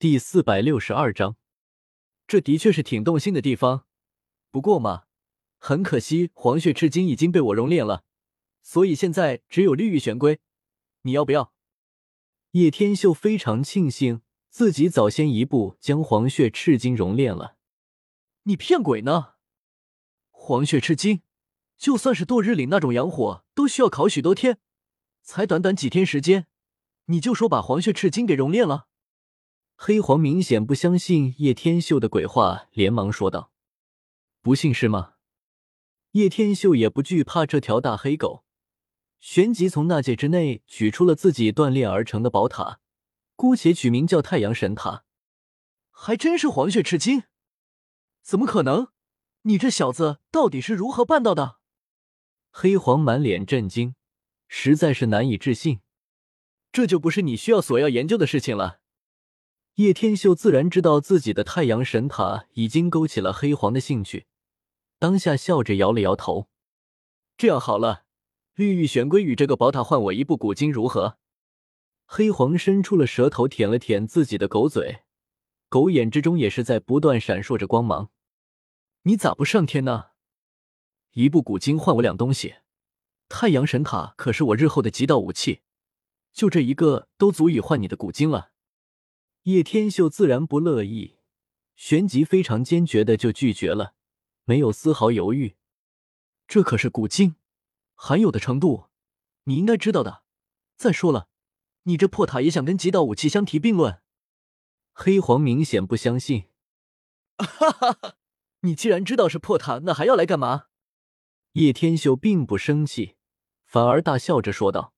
第四百六十二章，这的确是挺动心的地方。不过嘛，很可惜，黄血赤金已经被我熔炼了，所以现在只有绿玉玄龟。你要不要？叶天秀非常庆幸自己早先一步将黄血赤金熔炼了。你骗鬼呢！黄血赤金，就算是堕日岭那种阳火，都需要烤许多天，才短短几天时间，你就说把黄血赤金给熔炼了？黑黄明显不相信叶天秀的鬼话，连忙说道：“不信是吗？”叶天秀也不惧怕这条大黑狗，旋即从纳戒之内取出了自己锻炼而成的宝塔，姑且取名叫太阳神塔。还真是黄血赤金？怎么可能？你这小子到底是如何办到的？黑黄满脸震惊，实在是难以置信。这就不是你需要所要研究的事情了。叶天秀自然知道自己的太阳神塔已经勾起了黑黄的兴趣，当下笑着摇了摇头。这样好了，绿玉玄龟与这个宝塔换我一部古经如何？黑黄伸出了舌头舔了舔自己的狗嘴，狗眼之中也是在不断闪烁着光芒。你咋不上天呢？一部古经换我两东西，太阳神塔可是我日后的极道武器，就这一个都足以换你的古经了。叶天秀自然不乐意，旋即非常坚决的就拒绝了，没有丝毫犹豫。这可是古经，罕有的程度，你应该知道的。再说了，你这破塔也想跟极道武器相提并论？黑皇明显不相信。哈哈哈！你既然知道是破塔，那还要来干嘛？叶天秀并不生气，反而大笑着说道：“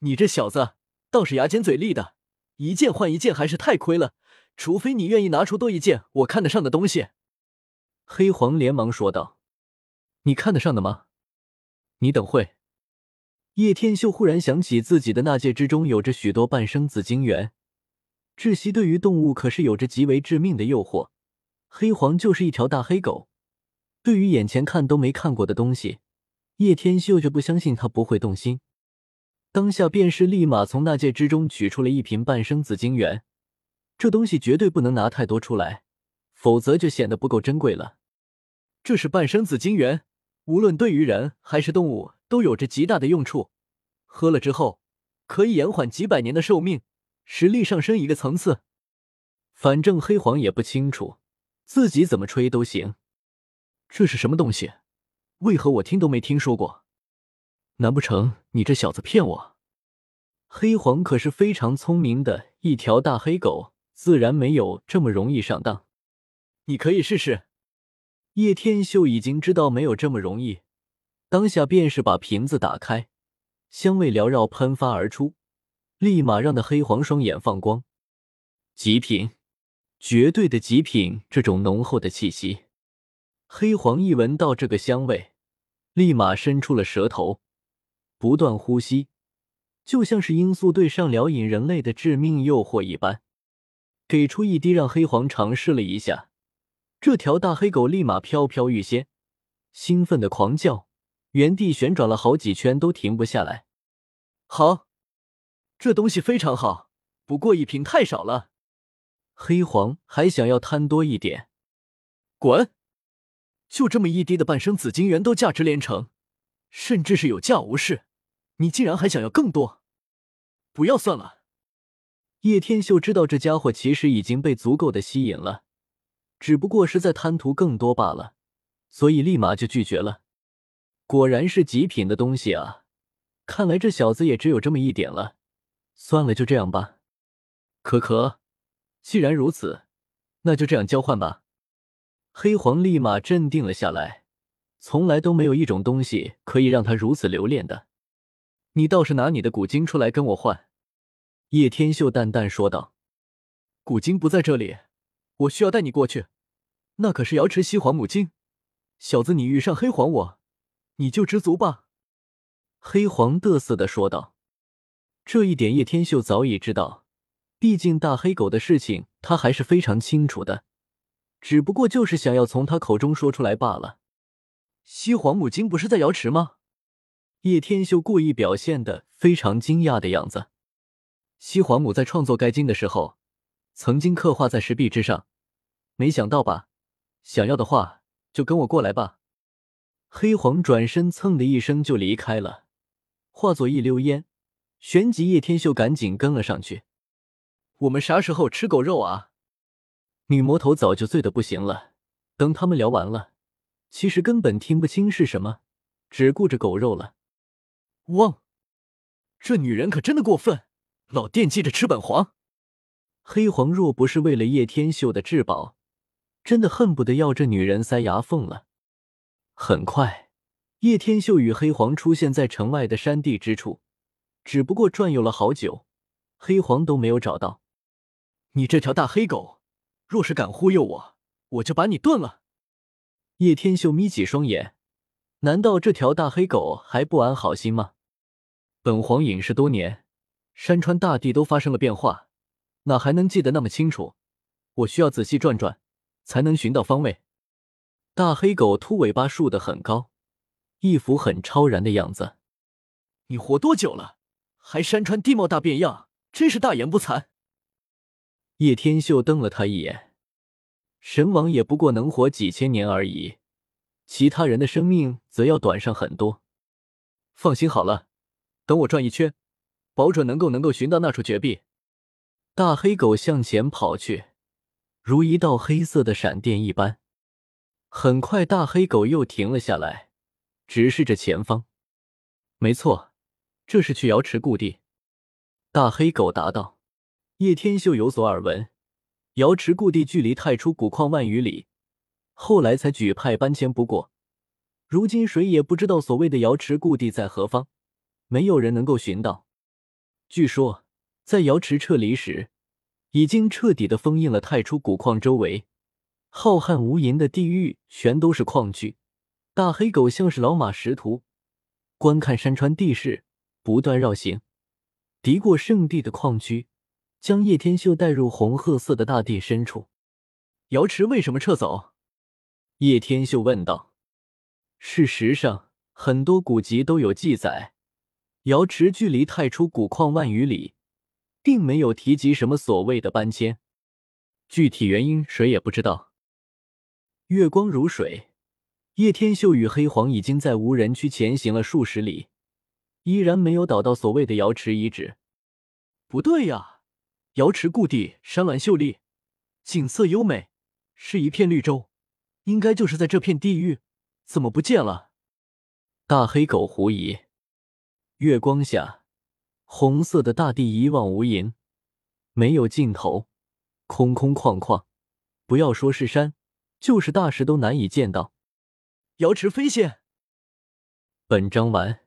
你这小子倒是牙尖嘴利的。”一件换一件还是太亏了，除非你愿意拿出多一件我看得上的东西。”黑黄连忙说道。“你看得上的吗？你等会。”叶天秀忽然想起自己的那戒之中有着许多半生紫晶元，窒息对于动物可是有着极为致命的诱惑。黑黄就是一条大黑狗，对于眼前看都没看过的东西，叶天秀就不相信他不会动心。当下便是立马从那戒之中取出了一瓶半生紫晶元，这东西绝对不能拿太多出来，否则就显得不够珍贵了。这是半生紫晶元，无论对于人还是动物都有着极大的用处，喝了之后可以延缓几百年的寿命，实力上升一个层次。反正黑黄也不清楚，自己怎么吹都行。这是什么东西？为何我听都没听说过？难不成你这小子骗我？黑黄可是非常聪明的一条大黑狗，自然没有这么容易上当。你可以试试。叶天秀已经知道没有这么容易，当下便是把瓶子打开，香味缭绕喷发而出，立马让的黑黄双眼放光。极品，绝对的极品！这种浓厚的气息，黑黄一闻到这个香味，立马伸出了舌头。不断呼吸，就像是罂粟对上撩引人类的致命诱惑一般。给出一滴，让黑黄尝试了一下，这条大黑狗立马飘飘欲仙，兴奋的狂叫，原地旋转了好几圈都停不下来。好，这东西非常好，不过一瓶太少了。黑黄还想要贪多一点，滚！就这么一滴的半生紫金元都价值连城。甚至是有价无市，你竟然还想要更多？不要算了。叶天秀知道这家伙其实已经被足够的吸引了，只不过是在贪图更多罢了，所以立马就拒绝了。果然是极品的东西啊！看来这小子也只有这么一点了。算了，就这样吧。可可，既然如此，那就这样交换吧。黑皇立马镇定了下来。从来都没有一种东西可以让他如此留恋的。你倒是拿你的古经出来跟我换。”叶天秀淡淡说道。“古经不在这里，我需要带你过去。那可是瑶池西皇母经。小子，你遇上黑皇我，你就知足吧。”黑皇得瑟的说道。这一点叶天秀早已知道，毕竟大黑狗的事情他还是非常清楚的，只不过就是想要从他口中说出来罢了。西皇母经不是在瑶池吗？叶天秀故意表现的非常惊讶的样子。西皇母在创作该经的时候，曾经刻画在石壁之上。没想到吧？想要的话，就跟我过来吧。黑黄转身，蹭的一声就离开了，化作一溜烟。旋即，叶天秀赶紧跟了上去。我们啥时候吃狗肉啊？女魔头早就醉得不行了。等他们聊完了，其实根本听不清是什么，只顾着狗肉了。汪！这女人可真的过分，老惦记着吃本黄。黑黄若不是为了叶天秀的至宝，真的恨不得要这女人塞牙缝了。很快，叶天秀与黑黄出现在城外的山地之处，只不过转悠了好久，黑黄都没有找到。你这条大黑狗，若是敢忽悠我，我就把你炖了！叶天秀眯起双眼，难道这条大黑狗还不安好心吗？本皇隐世多年，山川大地都发生了变化，哪还能记得那么清楚？我需要仔细转转，才能寻到方位。大黑狗秃尾巴竖得很高，一副很超然的样子。你活多久了？还山川地貌大变样，真是大言不惭。叶天秀瞪了他一眼，神王也不过能活几千年而已，其他人的生命则要短上很多。放心好了，等我转一圈，保准能够能够寻到那处绝壁。大黑狗向前跑去，如一道黑色的闪电一般。很快，大黑狗又停了下来，直视着前方。没错，这是去瑶池故地。大黑狗答道。叶天秀有所耳闻，瑶池故地距离太初古矿万余里，后来才举派搬迁。不过，如今谁也不知道所谓的瑶池故地在何方，没有人能够寻到。据说，在瑶池撤离时，已经彻底的封印了太初古矿周围，浩瀚无垠的地域全都是矿区。大黑狗像是老马识途，观看山川地势，不断绕行，敌过圣地的矿区。将叶天秀带入红褐色的大地深处。瑶池为什么撤走？叶天秀问道。事实上，很多古籍都有记载，瑶池距离太初古矿万余里，并没有提及什么所谓的搬迁。具体原因谁也不知道。月光如水，叶天秀与黑皇已经在无人区前行了数十里，依然没有找到所谓的瑶池遗址。不对呀！瑶池故地山峦秀丽，景色优美，是一片绿洲，应该就是在这片地域，怎么不见了？大黑狗狐疑。月光下，红色的大地一望无垠，没有尽头，空空旷旷，不要说是山，就是大石都难以见到。瑶池飞仙。本章完。